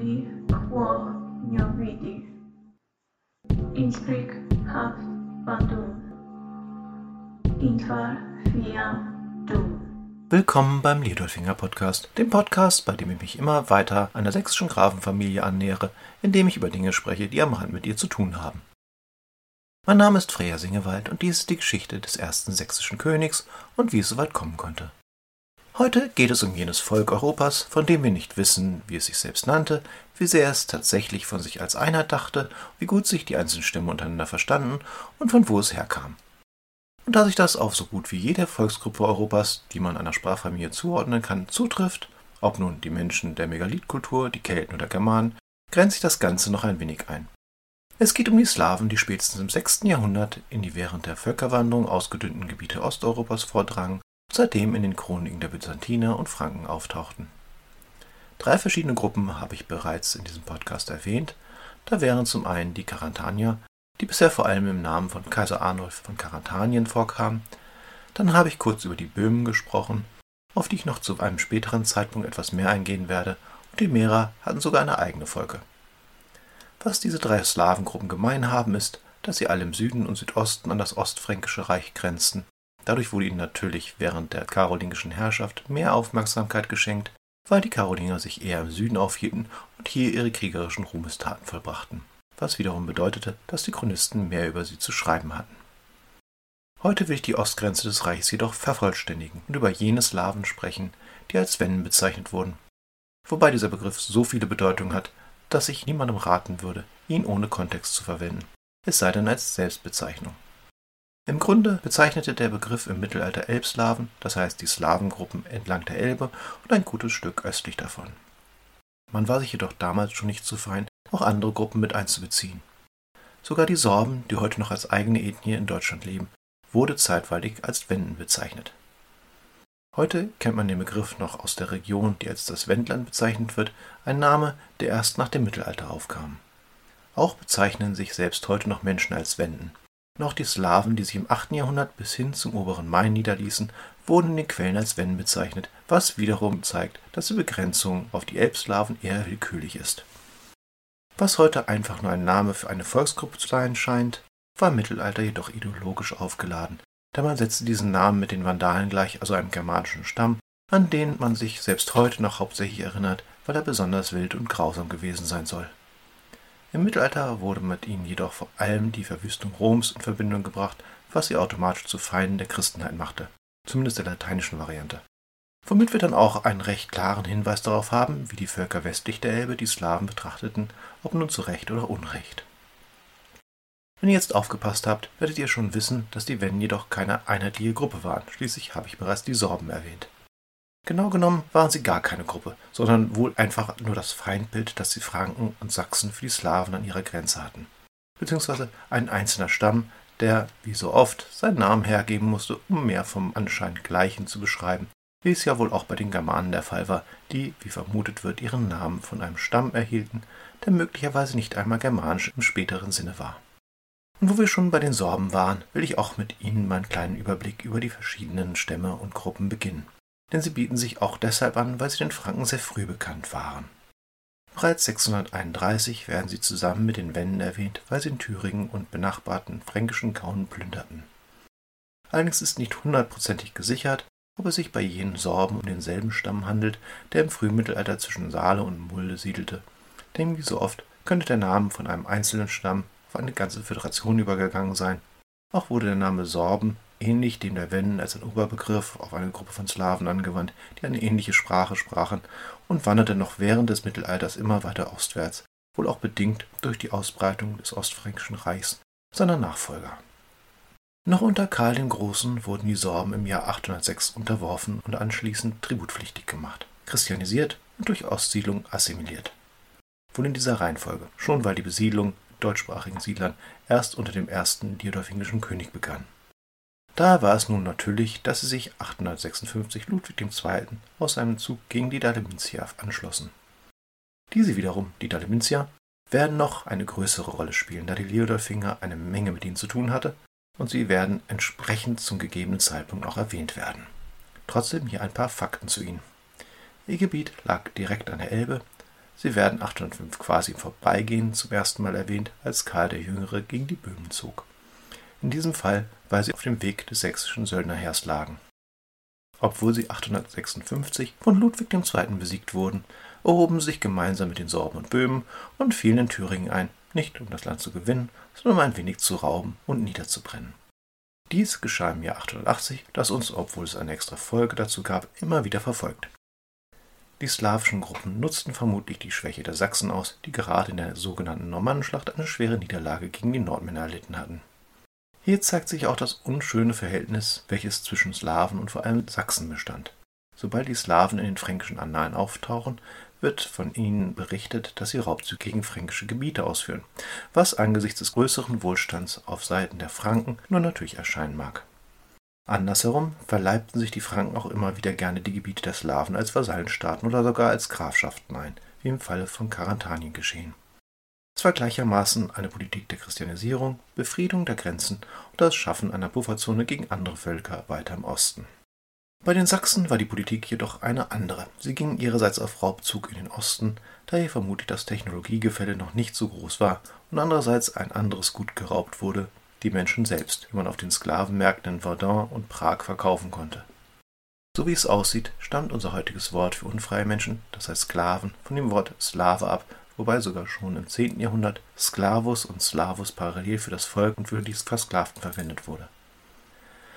bi quo vidi. Insprig hav bandum. Invar fiam dum. Willkommen beim Liedolfinger Podcast, dem Podcast, bei dem ich mich immer weiter einer sächsischen Grafenfamilie annähere, indem ich über Dinge spreche, die am Rand mit ihr zu tun haben. Mein Name ist Freya Singewald und dies ist die Geschichte des ersten sächsischen Königs und wie es soweit kommen konnte. Heute geht es um jenes Volk Europas, von dem wir nicht wissen, wie es sich selbst nannte, wie sehr es tatsächlich von sich als Einheit dachte, wie gut sich die einzelnen Stämme untereinander verstanden und von wo es herkam. Und da sich das auf so gut wie jede Volksgruppe Europas, die man einer Sprachfamilie zuordnen kann, zutrifft, ob nun die Menschen der Megalithkultur, die Kelten oder Germanen, grenzt sich das Ganze noch ein wenig ein. Es geht um die Slawen, die spätestens im 6. Jahrhundert in die während der Völkerwanderung ausgedünnten Gebiete Osteuropas vordrangen seitdem in den Chroniken der Byzantiner und Franken auftauchten. Drei verschiedene Gruppen habe ich bereits in diesem Podcast erwähnt. Da wären zum einen die Karantanier, die bisher vor allem im Namen von Kaiser Arnulf von Karantanien vorkamen. Dann habe ich kurz über die Böhmen gesprochen, auf die ich noch zu einem späteren Zeitpunkt etwas mehr eingehen werde, und die Mera hatten sogar eine eigene Folge. Was diese drei Slawengruppen gemein haben, ist, dass sie alle im Süden und Südosten an das Ostfränkische Reich grenzten Dadurch wurde ihnen natürlich während der karolingischen Herrschaft mehr Aufmerksamkeit geschenkt, weil die Karolinger sich eher im Süden aufhielten und hier ihre kriegerischen Ruhmestaten vollbrachten, was wiederum bedeutete, dass die Chronisten mehr über sie zu schreiben hatten. Heute will ich die Ostgrenze des Reichs jedoch vervollständigen und über jene Slawen sprechen, die als Wenden bezeichnet wurden, wobei dieser Begriff so viele Bedeutungen hat, dass ich niemandem raten würde, ihn ohne Kontext zu verwenden, es sei denn als Selbstbezeichnung. Im Grunde bezeichnete der Begriff im Mittelalter Elbslawen, das heißt die Slawengruppen entlang der Elbe und ein gutes Stück östlich davon. Man war sich jedoch damals schon nicht zu fein, auch andere Gruppen mit einzubeziehen. Sogar die Sorben, die heute noch als eigene Ethnie in Deutschland leben, wurde zeitweilig als Wenden bezeichnet. Heute kennt man den Begriff noch aus der Region, die als das Wendland bezeichnet wird, ein Name, der erst nach dem Mittelalter aufkam. Auch bezeichnen sich selbst heute noch Menschen als Wenden. Noch die Slawen, die sich im 8. Jahrhundert bis hin zum oberen Main niederließen, wurden in den Quellen als Wenden bezeichnet, was wiederum zeigt, dass die Begrenzung auf die Elbslawen eher willkürlich ist. Was heute einfach nur ein Name für eine Volksgruppe zu sein scheint, war im Mittelalter jedoch ideologisch aufgeladen, da man setzte diesen Namen mit den Vandalen gleich, also einem germanischen Stamm, an den man sich selbst heute noch hauptsächlich erinnert, weil er besonders wild und grausam gewesen sein soll. Im Mittelalter wurde mit ihnen jedoch vor allem die Verwüstung Roms in Verbindung gebracht, was sie automatisch zu Feinden der Christenheit machte, zumindest der lateinischen Variante. Womit wir dann auch einen recht klaren Hinweis darauf haben, wie die Völker westlich der Elbe die Slawen betrachteten, ob nun zu Recht oder Unrecht. Wenn ihr jetzt aufgepasst habt, werdet ihr schon wissen, dass die Wenden jedoch keine einheitliche Gruppe waren, schließlich habe ich bereits die Sorben erwähnt. Genau genommen waren sie gar keine Gruppe, sondern wohl einfach nur das Feindbild, das die Franken und Sachsen für die Slawen an ihrer Grenze hatten. Beziehungsweise ein einzelner Stamm, der, wie so oft, seinen Namen hergeben musste, um mehr vom anscheinend Gleichen zu beschreiben, wie es ja wohl auch bei den Germanen der Fall war, die, wie vermutet wird, ihren Namen von einem Stamm erhielten, der möglicherweise nicht einmal germanisch im späteren Sinne war. Und wo wir schon bei den Sorben waren, will ich auch mit Ihnen meinen kleinen Überblick über die verschiedenen Stämme und Gruppen beginnen denn sie bieten sich auch deshalb an, weil sie den Franken sehr früh bekannt waren. Bereits 631 werden sie zusammen mit den Wenden erwähnt, weil sie in Thüringen und benachbarten fränkischen Gauen plünderten. Allerdings ist nicht hundertprozentig gesichert, ob es sich bei jenen Sorben um denselben Stamm handelt, der im Frühmittelalter zwischen Saale und Mulde siedelte. Denn wie so oft könnte der Name von einem einzelnen Stamm auf eine ganze Föderation übergegangen sein. Auch wurde der Name Sorben ähnlich dem der Wenden als ein Oberbegriff auf eine Gruppe von Slawen angewandt, die eine ähnliche Sprache sprachen und wanderte noch während des Mittelalters immer weiter ostwärts, wohl auch bedingt durch die Ausbreitung des Ostfränkischen Reichs seiner Nachfolger. Noch unter Karl dem Großen wurden die Sorben im Jahr 806 unterworfen und anschließend tributpflichtig gemacht, christianisiert und durch Ostsiedlung assimiliert. Wohl in dieser Reihenfolge, schon weil die Besiedlung deutschsprachigen Siedlern erst unter dem ersten diodorfingischen König begann. Daher war es nun natürlich, dass sie sich 856 Ludwig II. aus seinem Zug gegen die Dalemitier anschlossen. Diese wiederum, die Dalemitier, werden noch eine größere Rolle spielen, da die Liodolfinger eine Menge mit ihnen zu tun hatte und sie werden entsprechend zum gegebenen Zeitpunkt auch erwähnt werden. Trotzdem hier ein paar Fakten zu ihnen. Ihr Gebiet lag direkt an der Elbe, Sie werden 805 quasi im Vorbeigehen zum ersten Mal erwähnt, als Karl der Jüngere gegen die Böhmen zog. In diesem Fall, weil sie auf dem Weg des sächsischen Söldnerheers lagen. Obwohl sie 856 von Ludwig II. besiegt wurden, erhoben sich gemeinsam mit den Sorben und Böhmen und fielen in Thüringen ein, nicht um das Land zu gewinnen, sondern um ein wenig zu rauben und niederzubrennen. Dies geschah im Jahr 880, das uns, obwohl es eine extra Folge dazu gab, immer wieder verfolgt. Die slawischen Gruppen nutzten vermutlich die Schwäche der Sachsen aus, die gerade in der sogenannten Normannenschlacht eine schwere Niederlage gegen die Nordmänner erlitten hatten. Hier zeigt sich auch das unschöne Verhältnis, welches zwischen Slawen und vor allem Sachsen bestand. Sobald die Slawen in den fränkischen Annalen auftauchen, wird von ihnen berichtet, dass sie Raubzüge gegen fränkische Gebiete ausführen, was angesichts des größeren Wohlstands auf Seiten der Franken nur natürlich erscheinen mag. Andersherum verleibten sich die Franken auch immer wieder gerne die Gebiete der Slawen als Vasallenstaaten oder sogar als Grafschaften ein, wie im Falle von Karantanien geschehen. Es war gleichermaßen eine Politik der Christianisierung, Befriedung der Grenzen und das Schaffen einer Pufferzone gegen andere Völker weiter im Osten. Bei den Sachsen war die Politik jedoch eine andere. Sie gingen ihrerseits auf Raubzug in den Osten, da hier vermutlich das Technologiegefälle noch nicht so groß war und andererseits ein anderes Gut geraubt wurde, die Menschen selbst, die man auf den Sklavenmärkten in Verdun und Prag verkaufen konnte. So wie es aussieht, stammt unser heutiges Wort für unfreie Menschen, das heißt Sklaven, von dem Wort Slave ab, wobei sogar schon im 10. Jahrhundert Sklavus und Slavus parallel für das Volk und für die Versklavten verwendet wurde.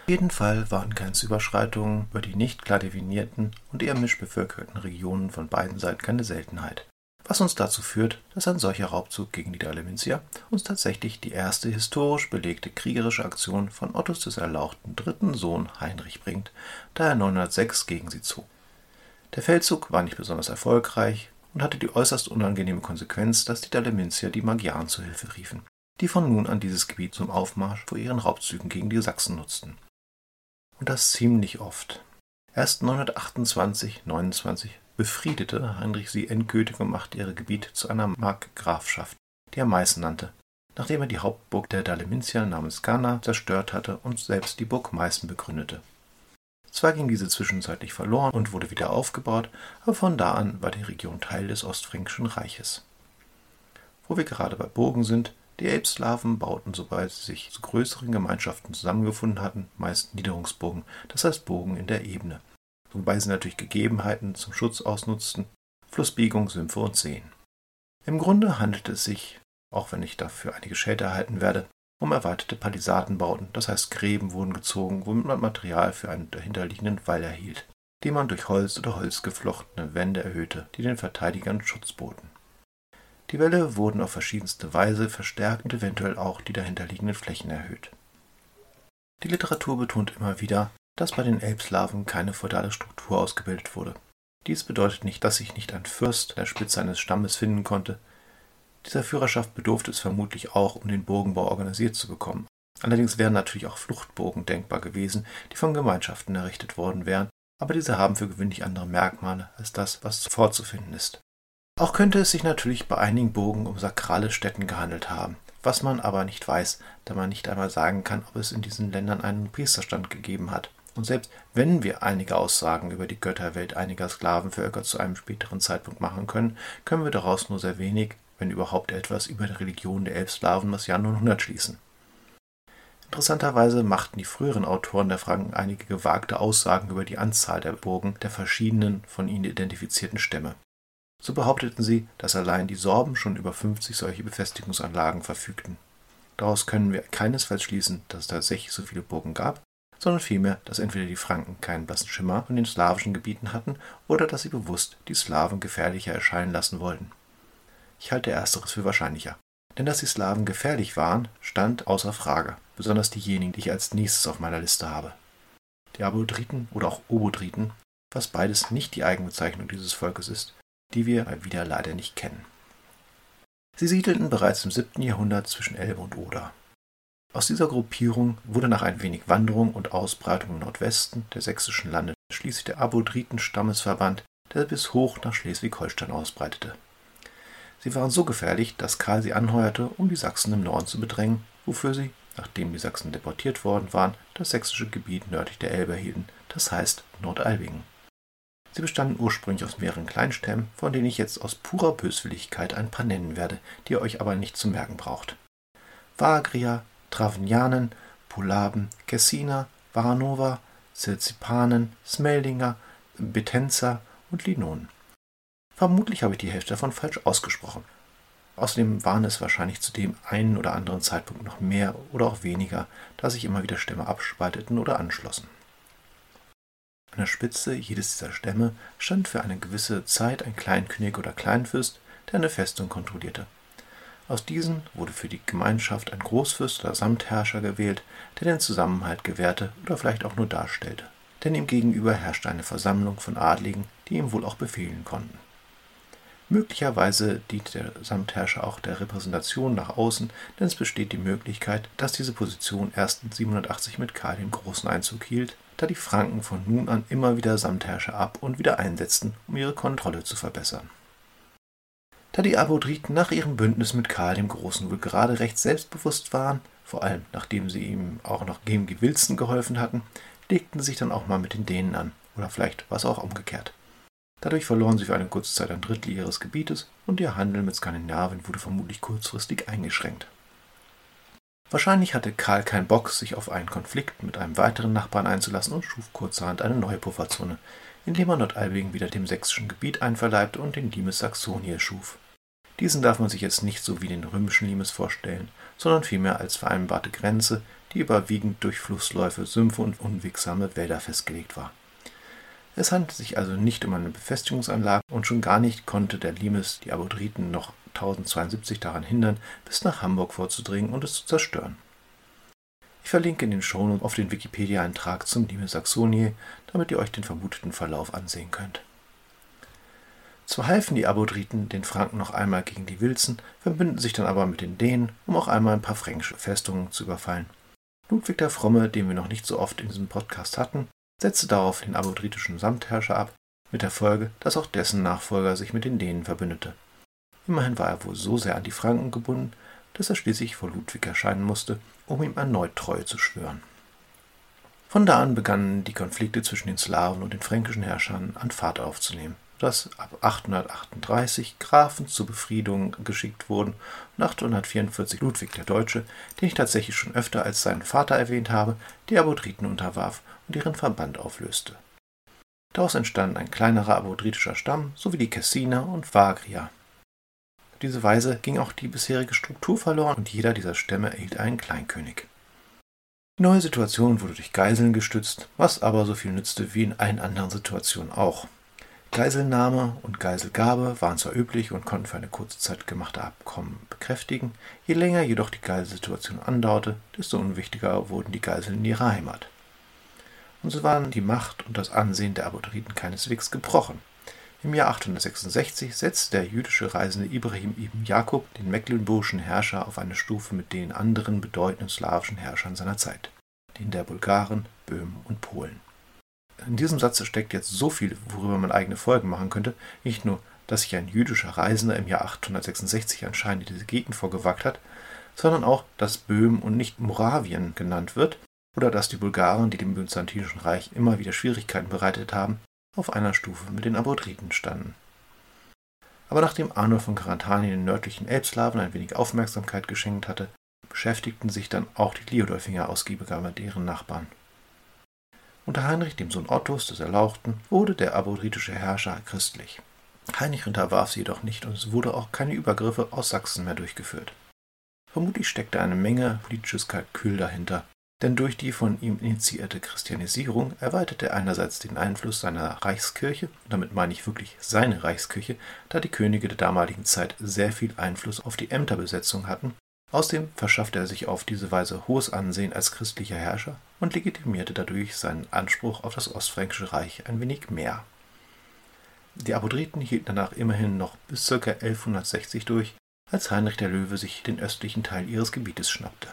Auf jeden Fall waren Grenzüberschreitungen über die nicht klar definierten und eher mischbevölkerten Regionen von beiden Seiten keine Seltenheit, was uns dazu führt, dass ein solcher Raubzug gegen Niederleminzia uns tatsächlich die erste historisch belegte kriegerische Aktion von Ottos des Erlauchten dritten Sohn Heinrich bringt, da er 906 gegen sie zog. Der Feldzug war nicht besonders erfolgreich und hatte die äußerst unangenehme Konsequenz, dass die Daleminzier die Magyaren zu Hilfe riefen, die von nun an dieses Gebiet zum Aufmarsch vor ihren Raubzügen gegen die Sachsen nutzten und das ziemlich oft. Erst 928/29 befriedete Heinrich sie endgültig und machte ihr Gebiet zu einer Markgrafschaft, die er Meißen nannte, nachdem er die Hauptburg der Daleminzier namens Ghana zerstört hatte und selbst die Burg Meißen begründete. Zwar ging diese zwischenzeitlich verloren und wurde wieder aufgebaut, aber von da an war die Region Teil des Ostfränkischen Reiches. Wo wir gerade bei Burgen sind, die Elbslawen bauten, sobald sie sich zu größeren Gemeinschaften zusammengefunden hatten, meist Niederungsburgen, das heißt Burgen in der Ebene, wobei sie natürlich Gegebenheiten zum Schutz ausnutzten, Flussbiegung, Sümpfe und Seen. Im Grunde handelte es sich, auch wenn ich dafür einige Schelte erhalten werde, um erweiterte Palisadenbauten, das heißt Gräben wurden gezogen, womit man Material für einen dahinterliegenden Wall erhielt, den man durch Holz oder Holz geflochtene Wände erhöhte, die den Verteidigern Schutz boten. Die Wälle wurden auf verschiedenste Weise verstärkt und eventuell auch die dahinterliegenden Flächen erhöht. Die Literatur betont immer wieder, dass bei den Elbslawen keine feudale Struktur ausgebildet wurde. Dies bedeutet nicht, dass sich nicht ein Fürst an der Spitze eines Stammes finden konnte. Dieser Führerschaft bedurfte es vermutlich auch, um den Burgenbau organisiert zu bekommen. Allerdings wären natürlich auch Fluchtburgen denkbar gewesen, die von Gemeinschaften errichtet worden wären, aber diese haben für gewöhnlich andere Merkmale als das, was vorzufinden ist. Auch könnte es sich natürlich bei einigen Burgen um sakrale Stätten gehandelt haben, was man aber nicht weiß, da man nicht einmal sagen kann, ob es in diesen Ländern einen Priesterstand gegeben hat. Und selbst wenn wir einige Aussagen über die Götterwelt einiger Sklavenvölker zu einem späteren Zeitpunkt machen können, können wir daraus nur sehr wenig, wenn überhaupt etwas über die Religion der Elbslawen das Jahr 900 schließen. Interessanterweise machten die früheren Autoren der Franken einige gewagte Aussagen über die Anzahl der Burgen der verschiedenen von ihnen identifizierten Stämme. So behaupteten sie, dass allein die Sorben schon über 50 solche Befestigungsanlagen verfügten. Daraus können wir keinesfalls schließen, dass es tatsächlich so viele Burgen gab, sondern vielmehr, dass entweder die Franken keinen blassen Schimmer von den slawischen Gebieten hatten oder dass sie bewusst die Slawen gefährlicher erscheinen lassen wollten. Ich halte ersteres für wahrscheinlicher. Denn dass die Slawen gefährlich waren, stand außer Frage, besonders diejenigen, die ich als nächstes auf meiner Liste habe. Die Abodriten oder auch Obodriten, was beides nicht die Eigenbezeichnung dieses Volkes ist, die wir wieder leider nicht kennen. Sie siedelten bereits im 7. Jahrhundert zwischen Elbe und Oder. Aus dieser Gruppierung wurde nach ein wenig Wanderung und Ausbreitung im Nordwesten der sächsischen Lande schließlich der Abodriten-Stammesverband, der bis hoch nach Schleswig-Holstein ausbreitete. Sie waren so gefährlich, dass Karl sie anheuerte, um die Sachsen im Norden zu bedrängen, wofür sie, nachdem die Sachsen deportiert worden waren, das sächsische Gebiet nördlich der Elbe erhielten, das heißt Nordalbingen. Sie bestanden ursprünglich aus mehreren Kleinstämmen, von denen ich jetzt aus purer Böswilligkeit ein paar nennen werde, die ihr euch aber nicht zu merken braucht. Vagrier, Travnianen, Polaben, Kessiner, Varanova, Cirzipanen, Smeldinger, Betenzer und Linonen. Vermutlich habe ich die Hälfte davon falsch ausgesprochen. Außerdem waren es wahrscheinlich zu dem einen oder anderen Zeitpunkt noch mehr oder auch weniger, da sich immer wieder Stämme abspalteten oder anschlossen. An der Spitze jedes dieser Stämme stand für eine gewisse Zeit ein Kleinkönig oder Kleinfürst, der eine Festung kontrollierte. Aus diesen wurde für die Gemeinschaft ein Großfürst oder Samtherrscher gewählt, der den Zusammenhalt gewährte oder vielleicht auch nur darstellte. Denn ihm gegenüber herrschte eine Versammlung von Adligen, die ihm wohl auch befehlen konnten. Möglicherweise diente der Samtherrscher auch der Repräsentation nach außen, denn es besteht die Möglichkeit, dass diese Position erst 780 mit Karl dem Großen Einzug hielt da die Franken von nun an immer wieder Samtherrscher ab und wieder einsetzten, um ihre Kontrolle zu verbessern. Da die Abodriten nach ihrem Bündnis mit Karl dem Großen wohl gerade recht selbstbewusst waren, vor allem nachdem sie ihm auch noch gegen die Wilsten geholfen hatten, legten sie sich dann auch mal mit den Dänen an, oder vielleicht war es auch umgekehrt. Dadurch verloren sie für eine kurze Zeit ein Drittel ihres Gebietes und ihr Handel mit Skandinavien wurde vermutlich kurzfristig eingeschränkt. Wahrscheinlich hatte Karl keinen Bock, sich auf einen Konflikt mit einem weiteren Nachbarn einzulassen und schuf kurzerhand eine neue Pufferzone, indem er Nordalbing wieder dem sächsischen Gebiet einverleibte und den Limes Saxonie schuf. Diesen darf man sich jetzt nicht so wie den römischen Limes vorstellen, sondern vielmehr als vereinbarte Grenze, die überwiegend durch Flussläufe, Sümpfe und unwegsame Wälder festgelegt war. Es handelte sich also nicht um eine Befestigungsanlage und schon gar nicht konnte der Limes die Abodriten noch 1072 daran hindern, bis nach Hamburg vorzudringen und es zu zerstören. Ich verlinke in den Shownotes auf den Wikipedia-Eintrag zum Limes Saxonie, damit ihr euch den vermuteten Verlauf ansehen könnt. Zwar halfen die Abodriten den Franken noch einmal gegen die Wilzen, verbündeten sich dann aber mit den Dänen, um auch einmal ein paar fränkische Festungen zu überfallen. Ludwig der Fromme, den wir noch nicht so oft in diesem Podcast hatten, setzte darauf den abodritischen Samtherrscher ab, mit der Folge, dass auch dessen Nachfolger sich mit den Dänen verbündete. Immerhin war er wohl so sehr an die Franken gebunden, dass er schließlich vor Ludwig erscheinen musste, um ihm erneut Treue zu schwören. Von da an begannen die Konflikte zwischen den Slawen und den fränkischen Herrschern an Fahrt aufzunehmen, dass ab 838 Grafen zur Befriedung geschickt wurden und 844 Ludwig der Deutsche, den ich tatsächlich schon öfter als seinen Vater erwähnt habe, die Abodriten unterwarf und ihren Verband auflöste. Daraus entstanden ein kleinerer abodritischer Stamm sowie die Kessiner und Vagrier, diese Weise ging auch die bisherige Struktur verloren und jeder dieser Stämme erhielt einen Kleinkönig. Die neue Situation wurde durch Geiseln gestützt, was aber so viel nützte wie in allen anderen Situationen auch. Geiselnahme und Geiselgabe waren zwar üblich und konnten für eine kurze Zeit gemachte Abkommen bekräftigen, je länger jedoch die Geiselsituation andauerte, desto unwichtiger wurden die Geiseln in ihrer Heimat. Und so waren die Macht und das Ansehen der Abodriten keineswegs gebrochen. Im Jahr 866 setzte der jüdische Reisende Ibrahim ibn Jakob den mecklenburgischen Herrscher auf eine Stufe mit den anderen bedeutenden slawischen Herrschern seiner Zeit, den der Bulgaren, Böhmen und Polen. In diesem Satz steckt jetzt so viel, worüber man eigene Folgen machen könnte, nicht nur, dass sich ein jüdischer Reisender im Jahr 866 anscheinend in diese Gegend vorgewagt hat, sondern auch, dass Böhmen und nicht Moravien genannt wird, oder dass die Bulgaren, die dem Byzantinischen Reich immer wieder Schwierigkeiten bereitet haben, auf einer Stufe mit den Abodriten standen. Aber nachdem Arnulf von Karantanien den nördlichen Elbslawen ein wenig Aufmerksamkeit geschenkt hatte, beschäftigten sich dann auch die Liodolfinger ausgiebiger mit ihren Nachbarn. Unter Heinrich, dem Sohn Ottos des Erlauchten, wurde der abodritische Herrscher christlich. Heinrich unterwarf sie jedoch nicht und es wurde auch keine Übergriffe aus Sachsen mehr durchgeführt. Vermutlich steckte eine Menge politisches Kalkül dahinter, denn durch die von ihm initiierte Christianisierung erweiterte er einerseits den Einfluss seiner Reichskirche, damit meine ich wirklich seine Reichskirche, da die Könige der damaligen Zeit sehr viel Einfluss auf die Ämterbesetzung hatten, außerdem verschaffte er sich auf diese Weise hohes Ansehen als christlicher Herrscher und legitimierte dadurch seinen Anspruch auf das Ostfränkische Reich ein wenig mehr. Die Abodriten hielten danach immerhin noch bis ca. 1160 durch, als Heinrich der Löwe sich den östlichen Teil ihres Gebietes schnappte.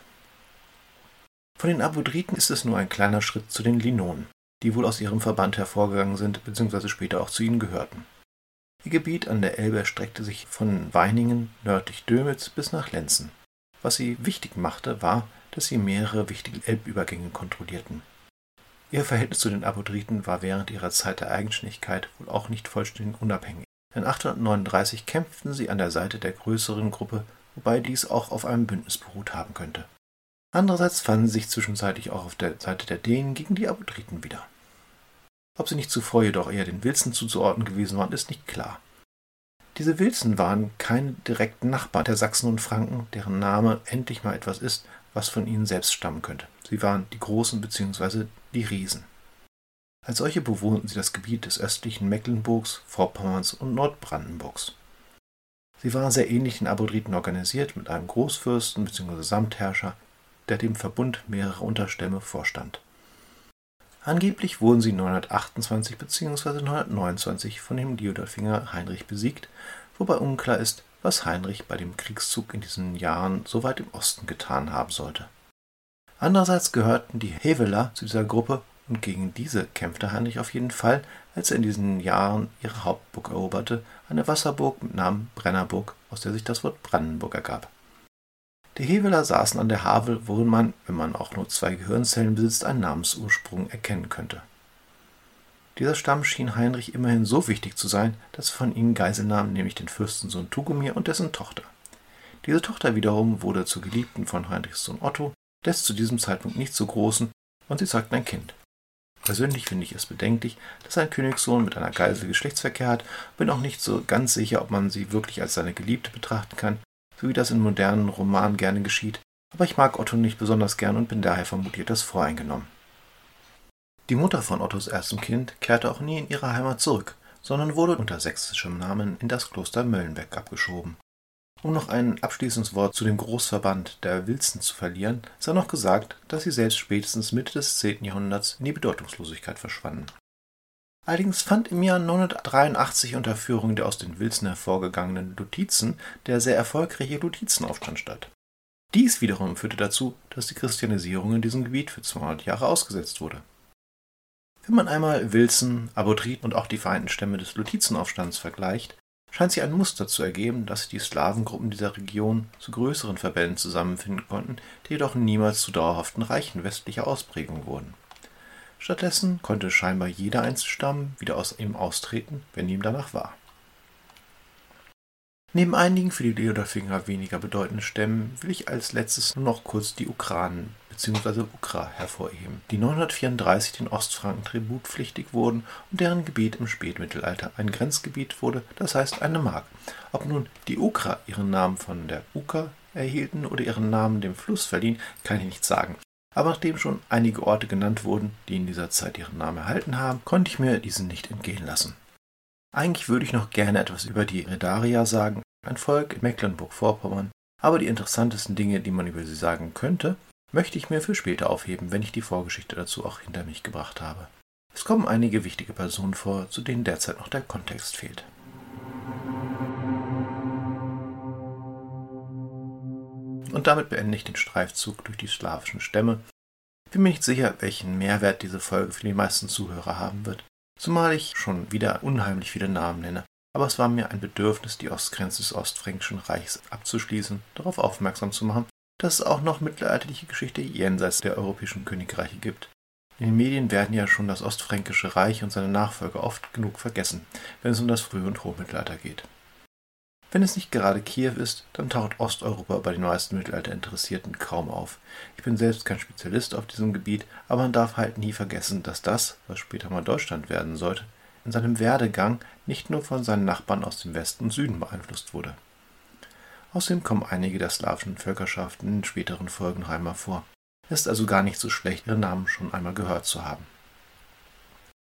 Von den Abodriten ist es nur ein kleiner Schritt zu den Linonen, die wohl aus ihrem Verband hervorgegangen sind bzw. später auch zu ihnen gehörten. Ihr Gebiet an der Elbe erstreckte sich von Weiningen nördlich Dömitz bis nach Lenzen. Was sie wichtig machte, war, dass sie mehrere wichtige Elbübergänge kontrollierten. Ihr Verhältnis zu den Abodriten war während ihrer Zeit der Eigenständigkeit wohl auch nicht vollständig unabhängig. In 839 kämpften sie an der Seite der größeren Gruppe, wobei dies auch auf einem Bündnis beruht haben könnte. Andererseits fanden sie sich zwischenzeitlich auch auf der Seite der Dänen gegen die Abodriten wieder. Ob sie nicht zuvor jedoch eher den Wilzen zuzuordnen gewesen waren, ist nicht klar. Diese Wilzen waren keine direkten Nachbarn der Sachsen und Franken, deren Name endlich mal etwas ist, was von ihnen selbst stammen könnte. Sie waren die Großen bzw. die Riesen. Als solche bewohnten sie das Gebiet des östlichen Mecklenburgs, Vorpommerns und Nordbrandenburgs. Sie waren sehr ähnlich den Abodriten organisiert, mit einem Großfürsten bzw. Samtherrscher, der dem Verbund mehrerer Unterstämme vorstand. Angeblich wurden sie 928 bzw. 929 von dem Liudolfinger Heinrich besiegt, wobei unklar ist, was Heinrich bei dem Kriegszug in diesen Jahren so weit im Osten getan haben sollte. Andererseits gehörten die Heveler zu dieser Gruppe und gegen diese kämpfte Heinrich auf jeden Fall, als er in diesen Jahren ihre Hauptburg eroberte, eine Wasserburg mit Namen Brennerburg, aus der sich das Wort Brandenburg ergab. Die Heveler saßen an der Havel, worin man, wenn man auch nur zwei Gehirnzellen besitzt, einen Namensursprung erkennen könnte. Dieser Stamm schien Heinrich immerhin so wichtig zu sein, dass er von ihnen Geisel nahm, nämlich den Fürstensohn Tugomir und dessen Tochter. Diese Tochter wiederum wurde zur Geliebten von Heinrichs Sohn Otto, des zu diesem Zeitpunkt nicht so großen, und sie zeugten ein Kind. Persönlich finde ich es bedenklich, dass ein Königssohn mit einer Geisel Geschlechtsverkehr hat, bin auch nicht so ganz sicher, ob man sie wirklich als seine Geliebte betrachten kann, so wie das in modernen Romanen gerne geschieht, aber ich mag Otto nicht besonders gern und bin daher vermutlich etwas voreingenommen. Die Mutter von Ottos erstem Kind kehrte auch nie in ihre Heimat zurück, sondern wurde unter sächsischem Namen in das Kloster Möllenbeck abgeschoben. Um noch ein abschließendes Wort zu dem Großverband der Wilzen zu verlieren, sei noch gesagt, dass sie selbst spätestens Mitte des 10. Jahrhunderts in die Bedeutungslosigkeit verschwanden. Allerdings fand im Jahr 983 unter Führung der aus den Wilzen hervorgegangenen Lutizen der sehr erfolgreiche Lutizenaufstand statt. Dies wiederum führte dazu, dass die Christianisierung in diesem Gebiet für 200 Jahre ausgesetzt wurde wenn man einmal Wilson, Abodrit und auch die vereinten Stämme des Lutizenaufstands vergleicht, scheint sich ein Muster zu ergeben, dass sich die Slawengruppen dieser Region zu größeren Verbänden zusammenfinden konnten, die jedoch niemals zu dauerhaften Reichen westlicher Ausprägung wurden. Stattdessen konnte scheinbar jeder Einzelstamm wieder aus ihm austreten, wenn ihm danach war. Neben einigen für die Leoderfinger weniger bedeutenden Stämmen will ich als letztes nur noch kurz die Ukranen bzw. Ukra hervorheben, die 934 den Ostfranken tributpflichtig wurden und deren Gebiet im Spätmittelalter ein Grenzgebiet wurde, das heißt eine Mark. Ob nun die Ukra ihren Namen von der Uka erhielten oder ihren Namen dem Fluss verliehen, kann ich nicht sagen. Aber nachdem schon einige Orte genannt wurden, die in dieser Zeit ihren Namen erhalten haben, konnte ich mir diesen nicht entgehen lassen. Eigentlich würde ich noch gerne etwas über die Redaria sagen, ein Volk in Mecklenburg-Vorpommern, aber die interessantesten Dinge, die man über sie sagen könnte, möchte ich mir für später aufheben, wenn ich die Vorgeschichte dazu auch hinter mich gebracht habe. Es kommen einige wichtige Personen vor, zu denen derzeit noch der Kontext fehlt. Und damit beende ich den Streifzug durch die slawischen Stämme. Ich bin mir nicht sicher, welchen Mehrwert diese Folge für die meisten Zuhörer haben wird zumal ich schon wieder unheimlich viele Namen nenne. Aber es war mir ein Bedürfnis, die Ostgrenze des Ostfränkischen Reichs abzuschließen, darauf aufmerksam zu machen, dass es auch noch mittelalterliche Geschichte jenseits der europäischen Königreiche gibt. In den Medien werden ja schon das Ostfränkische Reich und seine Nachfolger oft genug vergessen, wenn es um das Früh- und Hochmittelalter geht. Wenn es nicht gerade Kiew ist, dann taucht Osteuropa bei den meisten Mittelalterinteressierten kaum auf. Ich bin selbst kein Spezialist auf diesem Gebiet, aber man darf halt nie vergessen, dass das, was später mal Deutschland werden sollte, in seinem Werdegang nicht nur von seinen Nachbarn aus dem Westen und Süden beeinflusst wurde. Außerdem kommen einige der slawischen Völkerschaften in späteren Folgen noch vor. Es ist also gar nicht so schlecht, ihren Namen schon einmal gehört zu haben.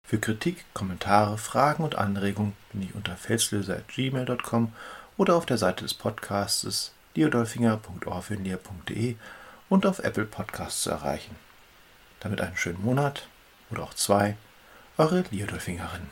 Für Kritik, Kommentare, Fragen und Anregungen bin ich unter felslöser.gmail.com oder auf der Seite des Podcasts diodolfinger.orfinlia.de und auf Apple Podcasts zu erreichen. Damit einen schönen Monat oder auch zwei, eure Liodolfingerin.